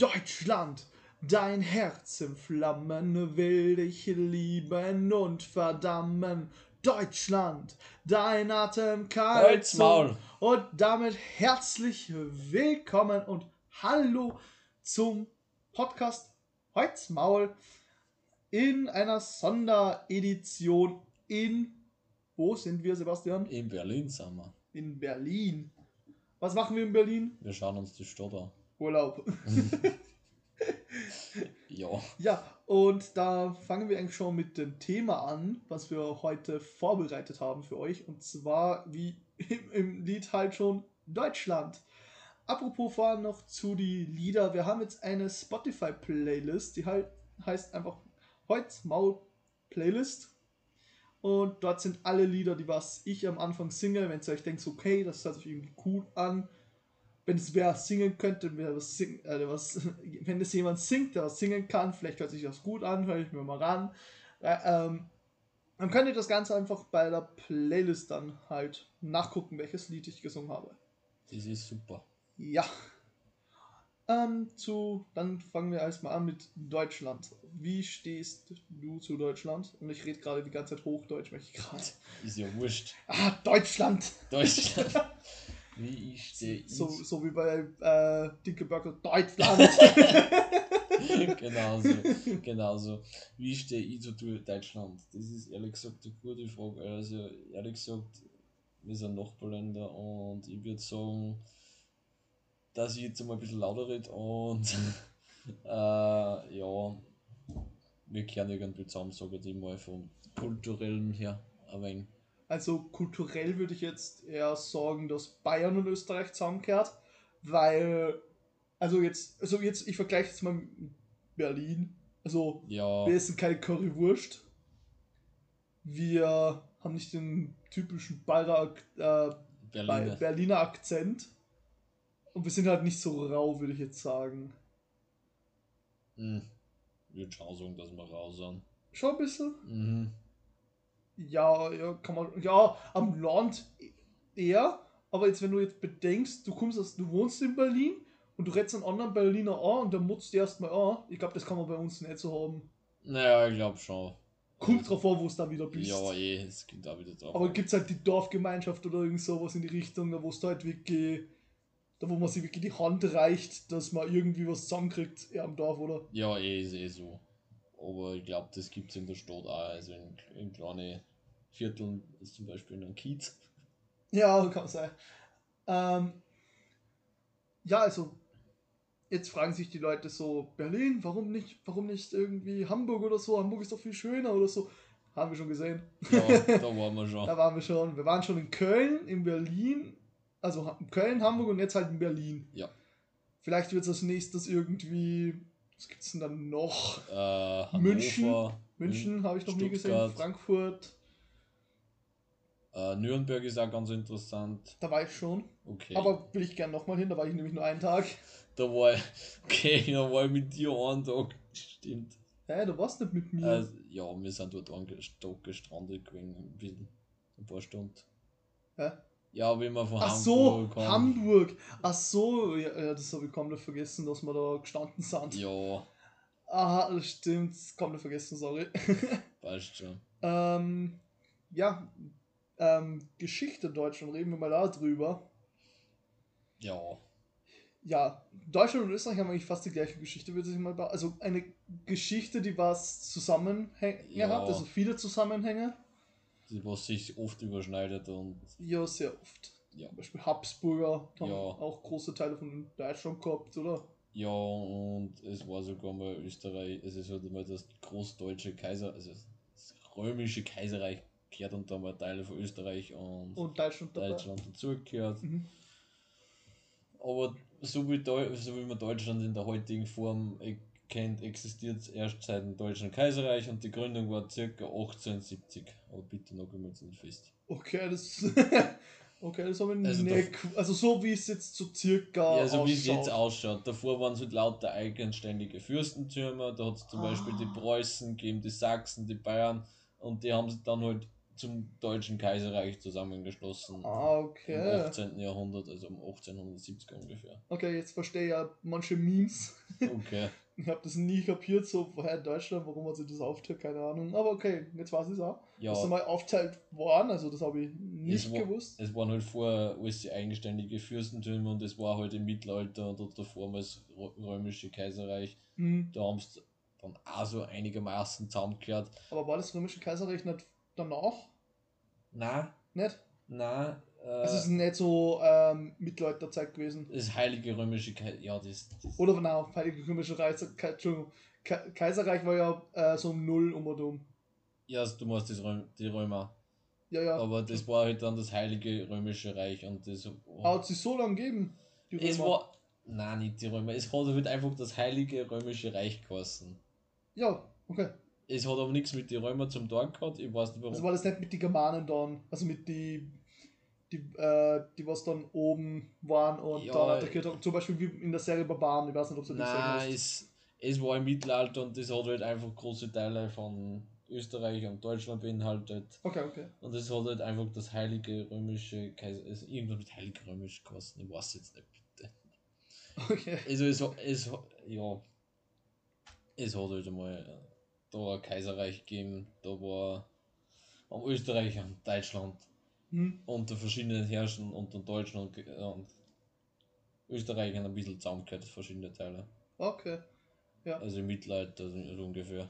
Deutschland, dein Herz in Flammen will dich lieben und verdammen. Deutschland, dein Atem kalt und damit herzlich willkommen und hallo zum Podcast Holz Maul in einer Sonderedition in wo sind wir Sebastian? In Berlin sind wir. In Berlin. Was machen wir in Berlin? Wir schauen uns die Stadt an. Urlaub. Ja. Ja, und da fangen wir eigentlich schon mit dem Thema an, was wir heute vorbereitet haben für euch. Und zwar, wie im, im Lied halt schon, Deutschland. Apropos vorhin noch zu die Lieder. Wir haben jetzt eine Spotify-Playlist, die halt heißt einfach Heutz Maul Playlist. Und dort sind alle Lieder, die was ich am Anfang singe. Wenn ihr euch denkt, okay, das hört sich irgendwie cool an. Wenn es wer singen könnte, wer was sing, äh, was, wenn es jemand singt, der was singen kann, vielleicht hört sich das gut an, höre ich mir mal ran. Äh, ähm, dann könnt ihr das Ganze einfach bei der Playlist dann halt nachgucken, welches Lied ich gesungen habe. Das ist super. Ja. Ähm, zu, dann fangen wir erstmal an mit Deutschland. Wie stehst du zu Deutschland? Und ich rede gerade die ganze Zeit Hochdeutsch, möchte ich gerade. Ist ja wurscht. Ah, Deutschland! Deutschland. Wie ich stehe. So, so wie bei äh, Dicke Burger Deutschland! genau so. Genau so. Wie stehe ich zu Deutschland? Das ist ehrlich gesagt eine gute Frage. Also, ehrlich gesagt, wir sind Nachbarländer und ich würde sagen, dass ich jetzt mal ein bisschen lauter rede und äh, ja, wir kehren irgendwie zusammen, sage ich mal, vom kulturellen her ein wenig. Also kulturell würde ich jetzt eher sagen, dass Bayern und Österreich zusammengehört, weil, also jetzt, also jetzt, ich vergleiche jetzt mal mit Berlin. Also Ja, wir essen keine Currywurst. Wir haben nicht den typischen Bayer, äh, Berliner. Berliner Akzent. Und wir sind halt nicht so rau, würde ich jetzt sagen. Hm. Ich würde schon sagen, dass wir raus sind. Schon ein bisschen. Mhm. Ja, ja, kann man. Ja, am Land eher. Aber jetzt, wenn du jetzt bedenkst, du kommst aus, du wohnst in Berlin und du redest einen anderen Berliner an und dann mutzt du erstmal an. Ich glaube, das kann man bei uns nicht so haben. Naja, ich glaube schon. Kommt drauf an, wo es da wieder bist. Ja, eh, es geht da wieder drauf. Aber gibt es halt die Dorfgemeinschaft oder irgend sowas in die Richtung, da wo es da halt wirklich, da wo man sich wirklich die Hand reicht, dass man irgendwie was zusammenkriegt, eher am Dorf, oder? Ja, eh, ist eh so. Aber ich glaube, das gibt es in der Stadt auch. Also in, in kleine Vierteln, ist zum Beispiel in einem Kiez. Ja, kann sein. Ähm, ja, also, jetzt fragen sich die Leute so, Berlin, warum nicht, warum nicht irgendwie Hamburg oder so? Hamburg ist doch viel schöner oder so. Haben wir schon gesehen. Ja, da waren wir schon. Da waren wir schon. Wir waren schon in Köln, in Berlin, also Köln, Hamburg und jetzt halt in Berlin. Ja. Vielleicht wird es als nächstes irgendwie, was gibt's denn dann noch? Äh, München. München habe ich noch nie gesehen, Stuttgart. Frankfurt, Äh, Nürnberg ist auch ganz interessant. da war ich schon. Okay. Aber will ich gern nochmal hin, da war ich nämlich nur einen Tag. da war ich, okay, da war ich mit dir einen Tag. Stimmt. Hä, du warst nicht mit mir. Äh, ja, wir sind dort Tag gestrandet gewesen. Ein, paar Stunden. Hä? Ja, wie wir von Ach so, Hamburg haben. Hamburg. Ach so, ja, ja das habe ich komplett vergessen, dass wir da gestanden sind. Ja, Aha, das stimmt, komplett vergessen, sorry. passt schon. ähm, ja, ähm, Geschichte Deutschland, reden wir mal da drüber. Ja. Ja, Deutschland und Österreich haben eigentlich fast die gleiche Geschichte, würde ich mal behaupten. Also eine Geschichte, die was Zusammenhänge Ja. hat, also viele Zusammenhänge. Was sich oft überschneidet und Ja, sehr oft. Ja. Zum Beispiel Habsburger haben Ja. auch große Teile von Deutschland gehabt, oder? ja und es war sogar mal Österreich, es ist halt mal das großdeutsche Kaiser, also das römische Kaiserreich gehört und da mal Teile von Österreich und, Und Deutschland. Deutschland dazugehört. Mhm. Aber so wie, Deu so wie man Deutschland in der heutigen Form kennt, existiert es erst seit dem Deutschen Kaiserreich und die Gründung war circa 1870. Aber bitte noch einmal nicht fest. Okay, das. okay, das habe ich Also nicht. Also so wie es jetzt so circa. Ja, so wie es jetzt ausschaut. Davor waren es halt lauter eigenständige Fürstentürme, da hat es zum Beispiel die Ah. Preußen gegeben, die Sachsen, die Bayern und die haben sich dann halt zum Deutschen Kaiserreich zusammengeschlossen. Ah, Im okay. 18. Jahrhundert, also um 1870 ungefähr. Okay, jetzt verstehe ich ja manche Memes. Okay. Ich habe das nie kapiert, so woher in Deutschland, warum man sich das aufteilt, keine Ahnung. Aber okay, jetzt weiß ich es auch. Ja, ist einmal aufteilt worden, also das habe ich nicht Es war- gewusst. es waren halt vorher alles die eigenständige Fürstentümer und es war halt im Mittelalter und davor mal das Rö- römische Kaiserreich. Hm. Da haben sie dann auch so einigermaßen zusammengekehrt. Aber war das Römische Kaiserreich nicht danach? Na, Nicht? na, Also es ist nicht so ähm, Mittelalterzeit gewesen. das heilige römische Kaiserreich, ja, das, das Oder nein, Heilige Römische Reich, Kaiserreich war ja äh, so um Null um und um. ja, du machst das Röm, die Römer. Ja, ja. Aber das war halt dann das heilige römische Reich und das. Hat sich so lange gegeben. die es Römer. war. Nein, nicht die Römer. Es hat halt einfach das heilige römische Reich geheißen. Ja, okay. Es hat aber nichts mit den Römern zum Tag gehabt. Ich weiß nicht warum. Also war das nicht mit den Germanen dann, also mit die, die, äh, die was dann oben waren und Ja, dann attackiert haben. Zum Beispiel wie in der Serie Barbaren, ich weiß nicht, ob du die Serie Nein, hast. es, es war im Mittelalter und das hat halt einfach große Teile von Österreich und Deutschland beinhaltet. Okay, okay. Und es hat halt einfach das heilige römische Kaiser. Also irgendwas mit heilig römisch geheißen. Ich weiß jetzt nicht bitte. Okay. Also es, es ja. Es hat halt einmal äh, da ein Kaiserreich gegeben, da war am Österreich und Deutschland Hm. unter verschiedenen Herrschen unter Deutschland und, und Österreich ein bisschen zusammengehört, verschiedene Teile. Okay. Ja. Also im Mittelalter so so ungefähr.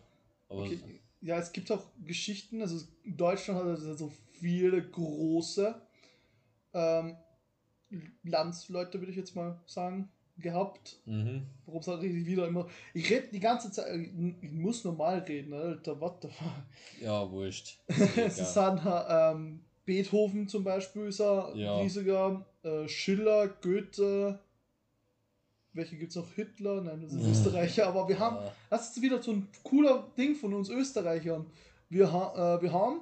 Aber okay. Ja, es gibt auch Geschichten, also Deutschland hat also so viele große ähm, Landsleute, würde ich jetzt mal sagen, gehabt. mhm. Warum sage ich wieder immer? Ich rede die ganze Zeit, ich muss normal reden, Alter, what the fuck. ja, wurscht. es ist Egal. dann ähm, Beethoven zum Beispiel ist er Ja. riesiger, äh, Schiller, Goethe, welche gibt es noch? Hitler? Nein, das sind Österreicher, aber wir haben, Ja. das ist wieder so ein cooler Ding von uns Österreichern. Wir, ha äh, wir haben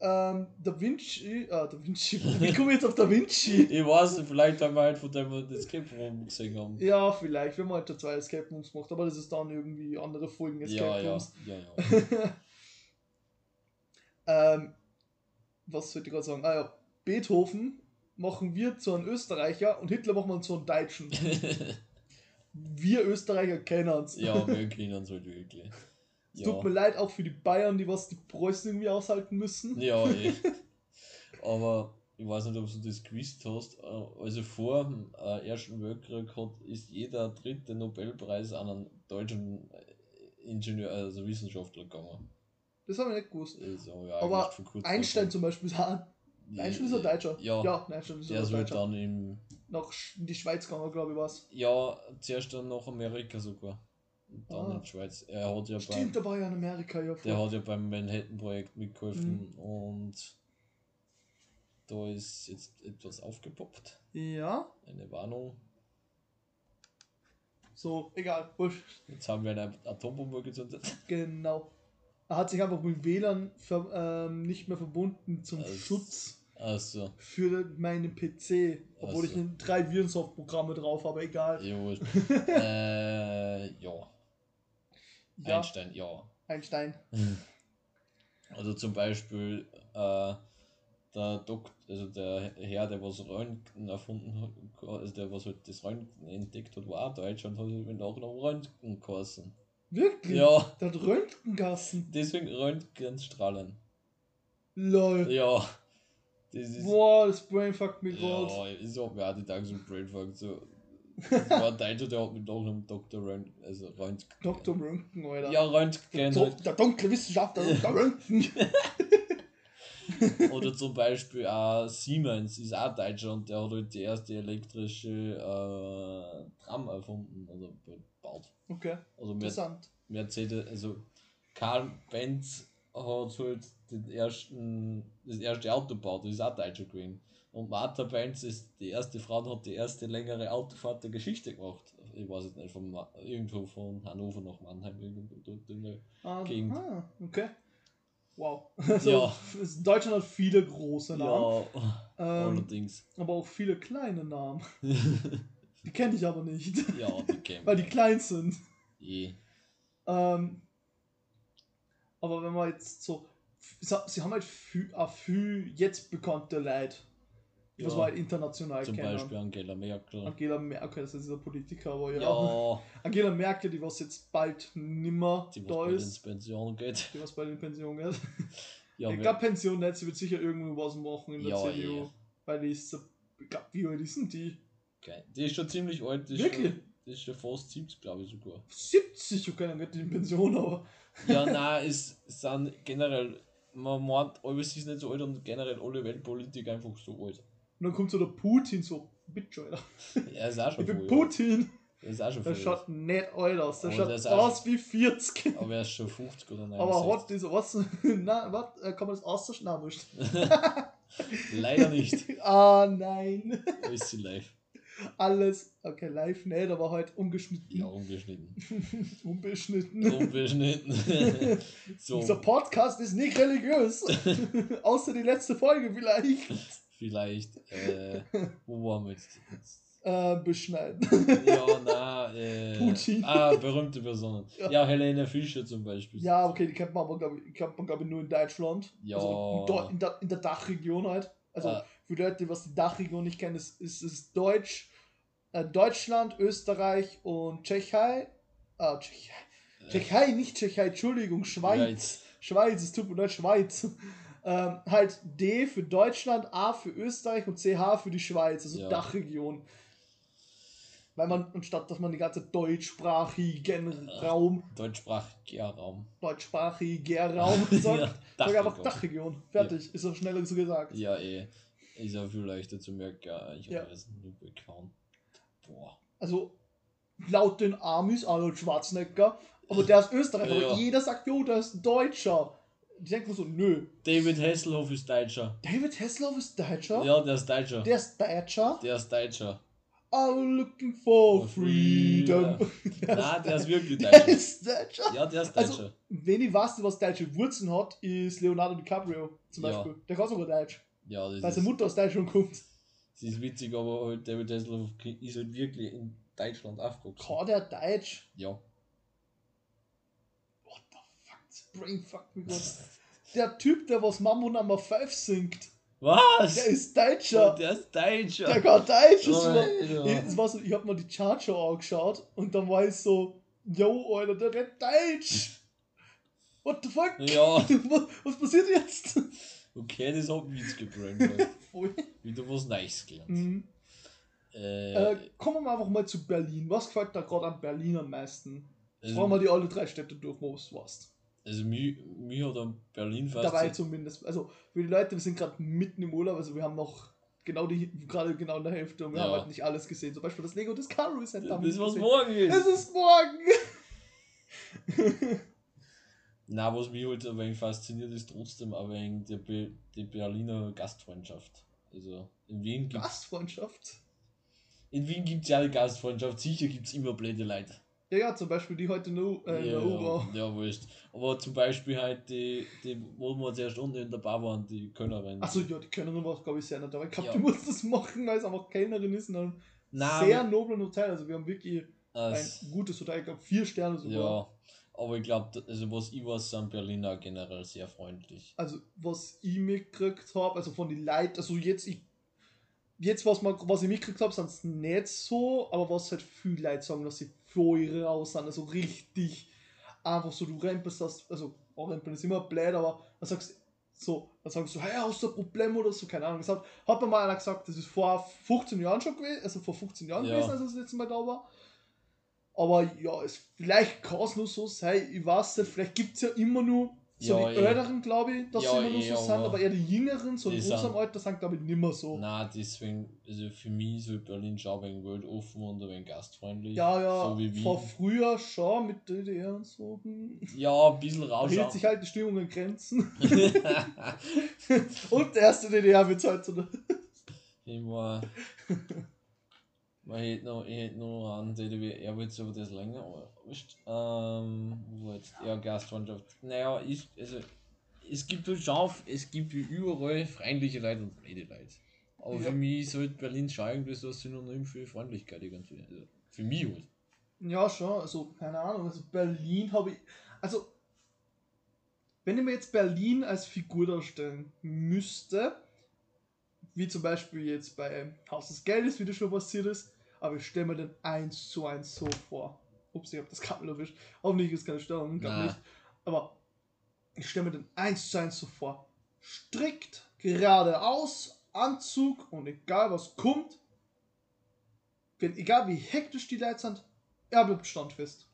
ähm, Da Vinci, ah, Da Vinci, wie komme ich jetzt auf Da Vinci? Ich weiß nicht, vielleicht haben wir halt von dem Escape Room gesehen haben. Ja, vielleicht, wir haben heute zwei Escape Rooms gemacht, aber das ist dann irgendwie andere Folgen Escape Ja, ja, Rooms. ja, ja. Ähm, was wollte ich gerade sagen? Ah ja, Beethoven machen wir zu einem Österreicher und Hitler machen wir zu einem Deutschen. Wir Österreicher kennen uns. ja, wir kennen uns halt wirklich. Es Ja, tut mir leid auch für die Bayern, die was die Preußen irgendwie aushalten müssen. ja eh. Aber ich weiß nicht, ob du das gewusst hast. äh, Also vor dem äh, Ersten Weltkrieg hat, ist jeder dritte Nobelpreis an einen deutschen äh, Ingenieur, also Wissenschaftler gegangen. Das habe ich nicht gewusst. Ja, Aber Einstein zum Beispiel auch, Einstein ist ein Deutscher. Ja, ja Einstein ist der ein ist halt Deutscher. dann im. Nach in die Schweiz gegangen, glaube ich, was. Ja, zuerst dann nach Amerika sogar. Und dann Ah. in die Schweiz. Er hat ja Stimmt, da war ja in Amerika, ja. Der hat ja beim Manhattan-Projekt mitgeholfen Mhm. und da ist jetzt etwas aufgepoppt. Ja, Eine Warnung. so, egal, wurscht. Jetzt haben wir eine Atombombe gezündet. Genau. Er hat sich einfach mit WLAN ver, ähm, nicht mehr verbunden zum Also- Schutz Also, für meinen PC. Obwohl Also. ich drei Virensoft-Programme drauf habe, egal. ja, wurscht. äh, ja. Ja, Einstein, ja. Einstein. Also zum Beispiel äh, der Dokt, also der Herr, der was Röntgen erfunden hat, also der was halt das Röntgen entdeckt hat, war auch Deutsch und hat halt mit Nachnamen Röntgen geheißen. Wirklich? Ja, Der hat Röntgengassen. deswegen Röntgenstrahlen. Lol. Ja. Das ist. Boah, das Brainfuck mir gerade. Ja, ich hab mir auch die Tage so Brainfuck so. Das war ein Deutscher, der hat mit Nachnamen Dr. Röntgen, also Röntgen. Dr. Röntgen, Alter. Ja, Röntgen. Halt. der dunkle Wissenschaftler, Dr. Röntgen. Oder zum Beispiel auch Siemens ist auch Deutscher und der hat halt die erste elektrische äh, Tram erfunden oder gebaut. Okay, Also interessant. Mercedes, also Karl Benz hat halt den ersten, das erste Auto gebaut, das ist auch Deutscher gewesen. Und Martha Benz ist die erste Frau und hat die erste längere Autofahrt der Geschichte gemacht. Ich weiß es nicht, von irgendwo von Hannover nach Mannheim, irgendwo dort in der Ah, Gegend. ah, okay. Wow. Also, Ja. Deutschland hat viele große Namen, Ja, ähm, allerdings. aber auch viele kleine Namen. Die kenne ich aber nicht, ja, die kennen weil die klein sind. Eh. Ähm, aber wenn man jetzt so sie haben halt viel, auch viel jetzt bekannte Leute, Ja. wir halt international Zum kennen. Beispiel Angela Merkel. Angela Merkel, das ist dieser Politiker, aber ja. Ja, Angela Merkel, die was jetzt bald nimmer die da ist, Pension geht. die was bei den Pensionen geht. Ja, ich glaube Pension nicht, sie wird sicher irgendwo was machen in der Ja, CDU. eh. Weil die ist, so- ich glaube, wie alt ist denn die? Okay. Die ist schon ziemlich alt. Die ist Wirklich? Schon, die ist schon fast 70, glaube ich sogar. 70, okay, dann geht die in Pension, aber. Ja, nein, es sind generell, man meint, alles ist nicht so alt und generell alle Weltpolitik einfach so alt. Und dann kommt so der Putin so, bitte, Alter. Er ist auch Ich schon bin. Putin. Er ist auch schon Der schaut nicht alt aus. Der Aber schaut der ist auch aus wie 40. Aber er ist schon 50 oder nein. Aber hat diese, was? Na, was? Äh, Kann man das? Nein, wurscht. Leider nicht. Ah, nein. Ist sie live. Alles, okay, live nicht, aber halt ungeschnitten. Ja, ungeschnitten. Unbeschnitten. Unbeschnitten. so, Dieser Podcast ist nicht religiös. Außer die letzte Folge vielleicht. Vielleicht, äh, wo waren wir jetzt? Äh, beschneiden. Ja, na, äh, Putin. Ah, berühmte Personen. Ja. Ja, Helene Fischer zum Beispiel. Ja, okay, die kennt man aber, glaube ich, kennt man, glaub ich, nur in Deutschland. Ja. Also in, der, in der Dachregion halt. Also Ah. für die Leute, was die Dachregion nicht kennen, ist, ist, ist Deutsch, äh, Deutschland, Österreich und Tschechei. Ah, Tschechei. Äh, Tschechei, nicht Tschechei, Entschuldigung, Schweiz. Schweiz. Schweiz, es tut mir leid, Schweiz. Ähm, halt D für Deutschland, A für Österreich und CH für die Schweiz, also Ja. Dachregion. Weil man, anstatt dass man die ganze deutschsprachigen Raum, Deutschsprachiger Raum. deutschsprachiger Raum sagt, Ja, sag einfach Dachregion. Fertig, ist auch schneller so gesagt. Ja, eh. Ist ja viel leichter zu merken. ja, Ich Ja. habe es nicht bekannt. Boah. Also laut den Amis, Arnold Schwarzenegger, aber der ist Österreicher, Ja. aber jeder sagt, jo, der ist Deutscher. Die denken so, nö. David Hasselhoff ist Deutscher. David Hasselhoff ist Deutscher? Ja, der ist Deutscher. Der ist Deutscher? Der ist Deutscher. I'm looking for freedom. Nein, der ist wirklich Der Deutscher. ist Deutscher. Ja, der ist Also, Deutscher. Wenn ich weiß, was deutsche Wurzeln hat, ist Leonardo DiCaprio zum Ja. Beispiel. Der kann sogar Deutsch, Ja, das weil seine Mutter aus Deutschland kommt. das ist witzig, aber halt David Hasselhoff ist halt wirklich in Deutschland aufgewachsen. Kann der Deutsch? Ja. What the fuck? Das Brainfuck mich gerade. Der Typ, der was Mambo Number 5 singt, Was? der ist Deutscher. Der ist Deutscher. Der kann Deutsch. War, Mal so, ich hab mal die Chartshow angeschaut und dann war ich so, yo, Alter, der redet Deutsch. What the fuck? Ja, Was, passiert jetzt? okay, das hat mich jetzt gebrannt. Wieder was Neues gelernt. Mhm. Äh, Äh, kommen wir einfach mal zu Berlin. Was gefällt dir gerade an Berlin am meisten? also, Fragen wir die alle drei Städte durch, wo du warst. Also mir, an Berlin fast. Dabei zumindest. Also für die Leute, wir sind gerade mitten im Urlaub, also wir haben noch genau die, gerade genau in der Hälfte und wir Ja. haben halt nicht alles gesehen. Zum Beispiel das Lego Discovery Center. haben das, was morgen ist. Es ist morgen! Na, was mich halt ein wenig fasziniert, ist trotzdem ein wenig die, Be die Berliner Gastfreundschaft. Also in Wien gibt's, Gastfreundschaft. in Wien gibt's ja eine Gastfreundschaft, sicher gibt's immer blöde Leute. Ja, ja, zum Beispiel die heute nur äh, in ja, der U-Bahn. ja, wurscht. Aber zum Beispiel halt die, die wo wir zuerst unten in der Bar waren, die Kölnerin. Achso, ja, die Kellnerin war, glaube ich, sehr nett. Aber ich glaube, Ja. die muss das machen, weil es einfach Kellnerin ist in einem Nein, sehr noblen Hotel. Also wir haben wirklich ein es- gutes Hotel, ich glaube vier Sterne sogar. ja, aber ich glaube, also was ich weiß, sind Berliner generell sehr freundlich. Also was ich mitgekriegt habe, also von den Leuten, also jetzt ich jetzt was, man, was ich mitgekriegt habe, sind es nicht so, aber was halt viele Leute sagen, dass sie voll raus sind, also richtig einfach so, du rempelst das, also auch rempeln ist immer blöd, aber dann sagst so, dann sagst du, hey, hast du ein Problem oder so, keine Ahnung. Das hat, hat mir mal einer gesagt, das ist vor 15 Jahren schon gewesen, also vor 15 Jahren Ja. gewesen, als ich das letzte Mal da war. Aber ja, es, vielleicht kann es nur so sein, ich weiß nicht, vielleicht gibt es ja immer nur so Ja, die eh. Älteren, glaube ich, dass Ja, sie immer eh, so sind, aber eher die Jüngeren, so in die unserem sind- Alter, sind glaube ich nimmer so. Na, deswegen, also für mich ist halt Berlin schon ein wenig weltoffen und ein wenig gastfreundlich. Ja, ja, So wie vor früher schon mit DDR und so. Ja, ein bisschen Da raus. hält sich halt die Stimmung in Grenzen. und der erste DDR wird halt so. Immer. Man hätte noch, ich hätte noch einen DDR, wird aber das länger, wurscht. Ähm, wo jetzt? Ja, Gastfreundschaft. Naja, ich, also, es gibt halt schon, es gibt wie überall freundliche Leute und blöde Leute. Aber Ja. für mich ist halt Berlin schon irgendwie so ein Synonym für Freundlichkeit irgendwie. Also, für mich halt. Ja, schon, also keine Ahnung, also Berlin habe ich. Also wenn ich mir jetzt Berlin als Figur darstellen müsste, wie zum Beispiel jetzt bei Haus des Geldes, wie das schon passiert ist, aber ich stelle mir den 1 zu 1 so vor. Ups, ich habe das Kabel erwischt. Hoffentlich ist keine Störung, glaube Na. nicht. Aber ich stelle mir den 1 zu 1 so vor. Strikt, geradeaus, Anzug und egal was kommt, wenn, egal wie hektisch die Leute sind, er bleibt standfest.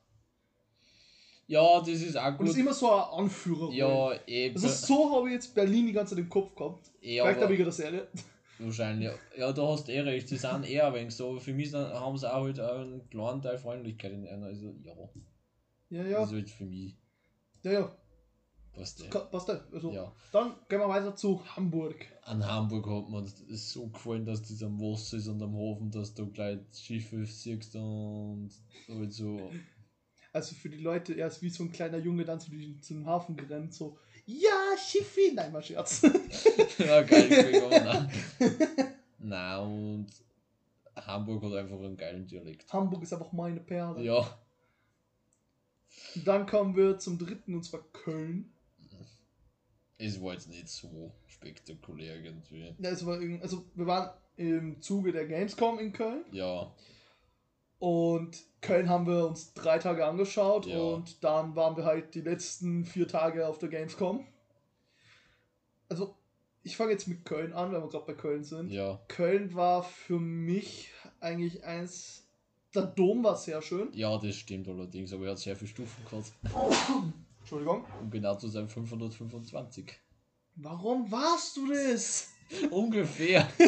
Ja, das ist auch Und gut. ist immer so ein Anführer. ja, eben. Also so habe ich jetzt Berlin die ganze Zeit im Kopf gehabt. ja, Vielleicht habe ich der Serie. Wahrscheinlich. Ja, da hast du eh recht. Sie sind eher ein wenig so. aber Für mich haben sie auch halt auch einen kleinen Teil Freundlichkeit in einer. Also, ja. Ja, Das ja. ist halt für mich. Ja, ja. Passt ja. Ka- Passt ja. Also, ja. Dann gehen wir weiter zu Hamburg. An Hamburg hat mir das so gefallen, dass das am Wasser ist und am Hafen, dass du gleich Schiffe siehst und halt so. Also für die Leute, er ist wie so ein kleiner Junge dann zu diesem, zum Hafen gerannt, so, ja, Schiffi! Nein, mal Scherz. ja, geil gegangen. Nein, und Hamburg hat einfach einen geilen Dialekt. Hamburg ist einfach meine Perle. Ja, Dann kommen wir zum dritten, und zwar Köln. es war jetzt nicht so spektakulär irgendwie. Ja, es war irgend- also wir waren im Zuge der Gamescom in Köln Ja, und Köln haben wir uns drei Tage angeschaut Ja. und dann waren wir halt die letzten vier Tage auf der Gamescom. Also ich fange jetzt mit Köln an, weil wir gerade bei Köln sind. ja, Köln war für mich eigentlich eins. Der Dom war sehr schön. ja, das stimmt allerdings, aber er hat sehr viele Stufen gehabt. Entschuldigung. Um genau zu sein, 525. Warum warst du das? Ungefähr.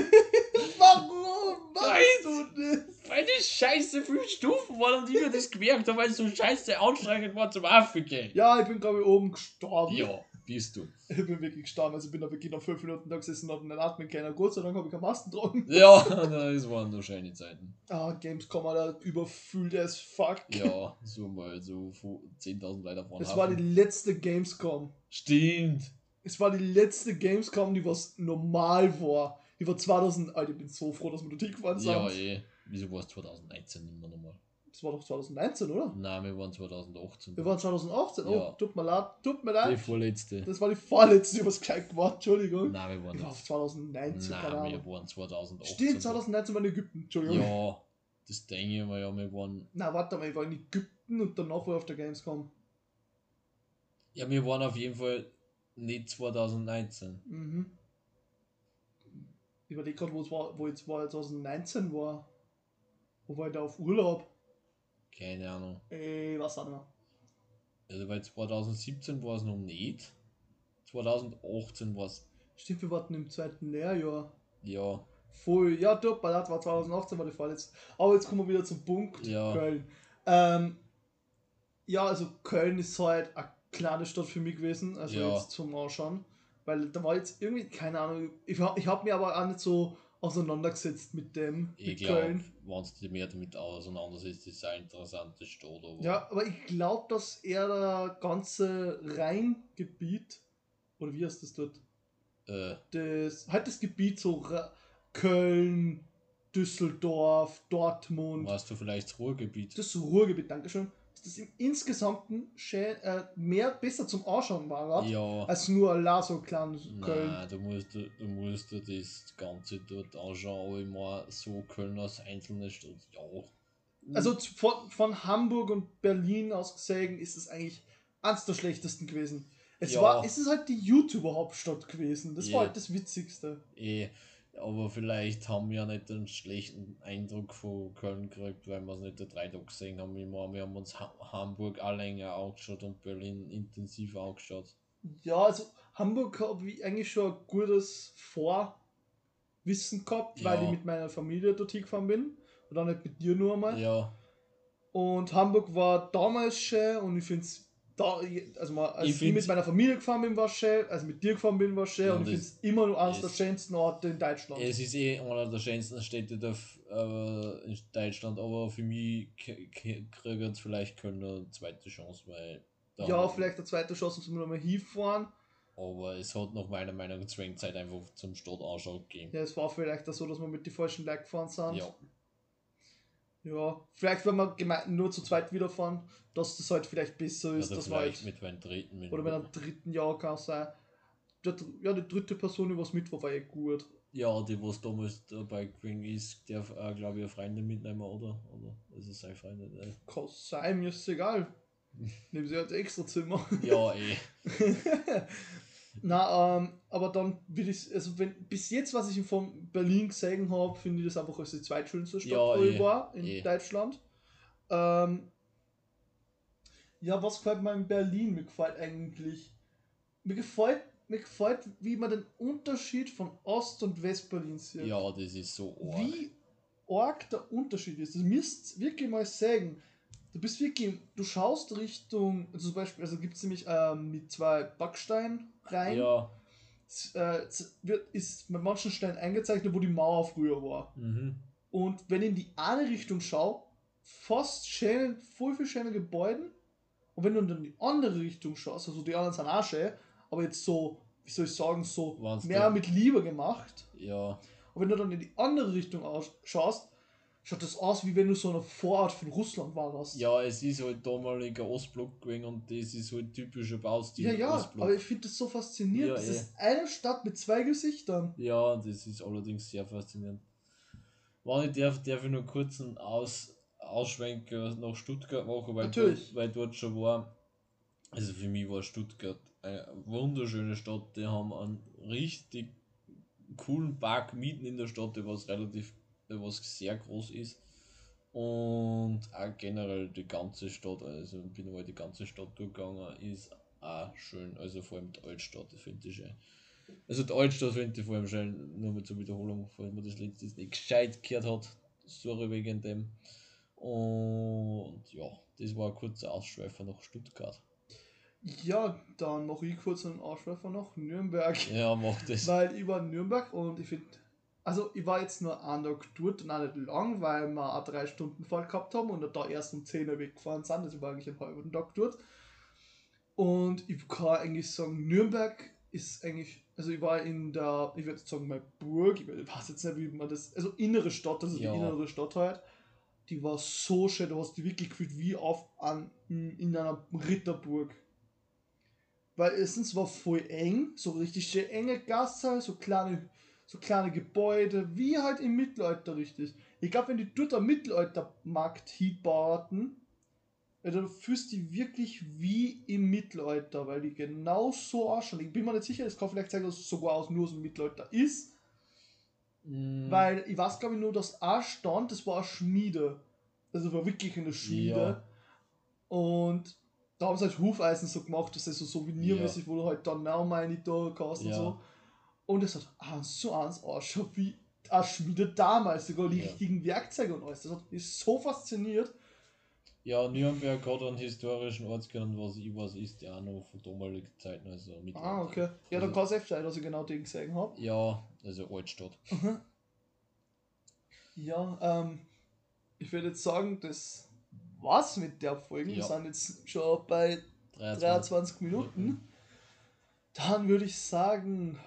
Warum warst Weiß. du das? Weil die scheiße viele Stufen waren und ich mir das gemerkt habe, weil es so scheiße anstrengend war zum Affige. Ja, ich bin glaube ich oben gestorben. Ja, bist du. Ich bin wirklich gestorben. Also ich bin da wirklich noch fünf Minuten da gesessen und hab einen atmen können. Gott sei Dank habe ich keine Masken getragen. Ja, das waren nur schöne Zeiten. Ah, Gamescom, Alter, überfüllt as fuck. Ja, so mal so vo- 10.000 Leute von Es war die letzte Gamescom. Stimmt. Es war die letzte Gamescom, die was normal war. Die war 2000. Alter, ich bin so froh, dass wir dort hingefahren sind. Ja, eh. Wieso war es 2019 immer nochmal? Das war doch 2019, oder? Nein, wir waren 2018. Wir waren 2018. Oh, Ja. tut mir leid. Tut mir die leid. vorletzte. Das war die vorletzte, die was gescheit gemacht. Entschuldigung. Nein, wir waren Ich auf 2019, keine Nein, wir Ahnung. waren 2018. Stimmt, 2019 war in Ägypten. Entschuldigung. Ja, das denke ich mir ja, wir waren. Na, warte mal, ich war in Ägypten und danach war ich auf der Gamescom. Ja, wir waren auf jeden Fall nicht 2019. Mhm. Ich überlege gerade, wo es war, wo jetzt war 2019 war. Wo war ich da auf Urlaub? Keine Ahnung. Ey, was auch mehr. Also, weil 2017 war es noch nicht. 2018 war es. Stimmt, wir warten im zweiten Lehrjahr. Ja, Voll, ja, doch, bei das war 2018 war die vorletzte. Aber jetzt kommen wir wieder zum Punkt. Ja. Köln. Ähm, ja, also Köln ist halt eine kleine Stadt für mich gewesen, also Ja. jetzt zum Ausschauen. Weil da war jetzt irgendwie, keine Ahnung, ich, hab- ich habe mir aber auch nicht so auseinandergesetzt mit dem, ich glaube, Köln. wenn du dich mehr damit auseinandersetzt, ist es eine interessante Stadt. Aber Ja, aber ich glaube, dass er der ganze Rheingebiet, oder wie heißt das dort? Äh, Das, halt das Gebiet so Ra- Köln, Düsseldorf, Dortmund, warst du vielleicht das Ruhrgebiet? das Ruhrgebiet, Dankeschön, das im Insgesamten schön, äh, mehr besser zum Anschauen war, ja. als nur La so klein Köln. Nein, du musst, du, musst dir das Ganze dort anschauen, aber immer so Köln als einzelne Stadt. Ja. Also z- von, von Hamburg und Berlin aus gesehen ist es eigentlich eins der schlechtesten gewesen. Es Ja. war, es ist halt die YouTuber-Hauptstadt gewesen. Das Ja. war halt das Witzigste. Eh, aber vielleicht haben wir ja nicht den schlechten Eindruck von Köln gekriegt, weil wir es nicht die drei Tage gesehen haben. Wir haben wir haben uns ha Hamburg auch länger angeschaut und Berlin intensiv angeschaut. Ja, also Hamburg habe ich eigentlich schon ein gutes Vorwissen gehabt, weil Ja. ich mit meiner Familie dorthin gefahren bin. Und dann nicht mit dir nur einmal. Ja, Und Hamburg war damals schön und ich finde es da, also mal, als Ich ich, mit meiner Familie gefahren bin, war es schön, als ich mit dir gefahren bin, war es schön Ja, und ich finde es immer noch eines der es- schönsten Orte in Deutschland. es ist eh einer der schönsten Städte der, äh, in Deutschland, aber für mich kriegt jetzt vielleicht Köln eine zweite Chance, weil. da ja, vielleicht eine zweite Chance, um nochmal hinfahren. Aber es hat nach meiner Meinung zu wenig Zeit einfach zum Stadt anschauen gegeben. Ja, es war vielleicht auch so, dass wir mit den falschen Leuten gefahren sind. Ja. Ja, vielleicht wenn wir nur zu zweit wiederfahren, dass das halt vielleicht besser ist, Oder dass wir vielleicht halt, mit meinem dritten. Mit oder wenn am dritten Jahr kann es sein. Der, ja, die dritte Person, die was mit war, war eh gut. Ja, die, was damals dabei gewesen ist, darf auch, glaube ich, eine Freundin mitnehmen, oder? Oder ist es seine Freundin? Äh, Kann sein, mir ist es egal. Nehmen sie halt extra Zimmer. Ja, eh. Na, ähm, aber dann will ich, also wenn, bis jetzt, was ich von Berlin gesehen habe, finde ich das einfach als die zweitschönste Stadt, Ja, wo ich eh, war, in eh. Deutschland. Ähm, ja, was gefällt mir in Berlin? Mir gefällt eigentlich, mir gefällt, mir gefällt, wie man den Unterschied von Ost- und West-Berlin sieht. Ja, das ist so arg. Wie arg der Unterschied ist. Das müsst wirklich mal sagen. Du bist wirklich, du schaust Richtung, also zum Beispiel, also gibt es nämlich ähm, mit zwei Backsteinen rein. Ja. Es, äh, wird, ist mit manchen Stellen eingezeichnet, wo die Mauer früher war. Mhm. Und wenn ich in die eine Richtung schaue, fast schöne, voll viel schöne Gebäude. Und wenn du dann in die andere Richtung schaust, also die anderen sind auch schön, aber jetzt so, wie soll ich sagen, so Wenn's mehr mit Liebe gemacht. Ja. Und wenn du dann in die andere Richtung aus- schaust, schaut das aus, wie wenn du so eine Vorort von Russland warst. Ja, es ist halt damaliger Ostblock gewesen und das ist halt typischer Baustil. ja, ja Ostblock. aber ich finde das so faszinierend. Ja, das eh. ist eine Stadt mit zwei Gesichtern. Ja, das ist allerdings sehr faszinierend. Wenn ich darf, darf ich nur kurz einen Aus, Ausschwenker nach Stuttgart machen, weil, Natürlich. Dort, weil dort schon war. Also für mich war Stuttgart eine wunderschöne Stadt. Die haben einen richtig coolen Park mitten in der Stadt, der was relativ, was sehr groß ist. Und auch generell die ganze Stadt, also ich bin mal die ganze Stadt durchgegangen, ist auch schön. Also vor allem die Altstadt, das finde ich schön. Also die Altstadt finde ich vor allem schön, nur mal zur Wiederholung, falls man das letztes nicht gescheit gehört hat. Sorry wegen dem. Und ja, das war ein kurzer Ausschweifer nach Stuttgart. Ja, dann mache ich kurz einen Ausschweifer nach Nürnberg. Ja, mach das. Weil ich war in Nürnberg und ich finde, also ich war jetzt nur einen Tag dort und auch nicht lang, weil wir eine drei Stunden Fahrt gehabt haben und da erst um 10 Uhr weggefahren sind. Also ich war eigentlich einen halben Tag dort. Und ich kann eigentlich sagen, Nürnberg ist eigentlich, also ich war in der, ich würde jetzt sagen, meine Burg, ich weiß jetzt nicht, wie man das, also innere Stadt, also Ja. die innere Stadt halt, die war so schön, du hast dich wirklich gefühlt wie auf an, in einer Ritterburg. Weil erstens war voll eng, so richtig schön enge Gasse, so kleine, so kleine Gebäude, wie halt im Mittelalter richtig. Ich glaube, wenn die dort am Mittelaltermarkt hinbauten, ja, dann fühlst du dich wirklich wie im Mittelalter, weil die genau so ausschauen. Ich bin mir nicht sicher, es kann vielleicht sein, dass es sogar aus nur aus dem Mittelalter ist, Mm, weil ich weiß, glaube ich, nur, dass ein Stand, das war eine Schmiede. Also war wirklich eine Schmiede. Ja. Und da haben sie halt Hufeisen so gemacht, das ist so souvenirmäßig, wo du halt dann auch meine da kannst und Ja. so. Und es hat eins zu eins ausschaut wie Schmiede damals, sogar die Ja. richtigen Werkzeuge und alles. Das hat mich so fasziniert. Ja, Nürnberg hat einen historischen Ortskern, was ich weiß, ist der auch noch von damaligen Zeiten, also mit. Ah, okay. Ja, dann kann es echt sein, dass ich genau den gesehen habe. Ja, also Altstadt. Ja, ähm, ich würde jetzt sagen, das war's mit der Folge. Wir Ja. sind jetzt schon bei 23. 23 Minuten. Dann würde ich sagen,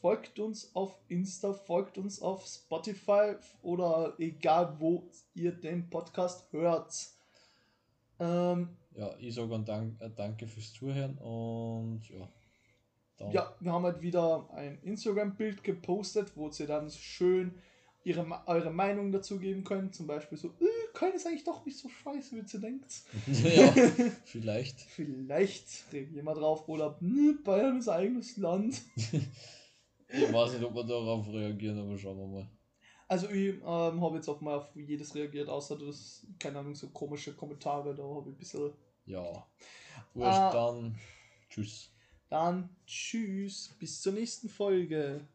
folgt uns auf Insta, folgt uns auf Spotify oder egal wo ihr den Podcast hört. Ähm, Ja, ich sage ein Dank, äh, Danke fürs Zuhören und ja. Dann, ja, wir haben halt wieder ein Instagram-Bild gepostet, wo ihr dann schön ihre, eure Meinung dazu geben könnt. Zum Beispiel so, äh, Köln ist eigentlich doch nicht so scheiße, wie ihr denkt. ja, vielleicht. Vielleicht reagieren wir drauf. Oder, "Nö, Bayern ist eigenes Land. Ich weiß nicht, ob wir darauf reagieren, aber schauen wir mal. Also ich ähm, habe jetzt auch mal auf jedes reagiert, außer das, keine Ahnung, so komische Kommentare, da habe ich ein bisschen. Ja. Wurscht, Ah. dann tschüss. Dann tschüss, bis zur nächsten Folge.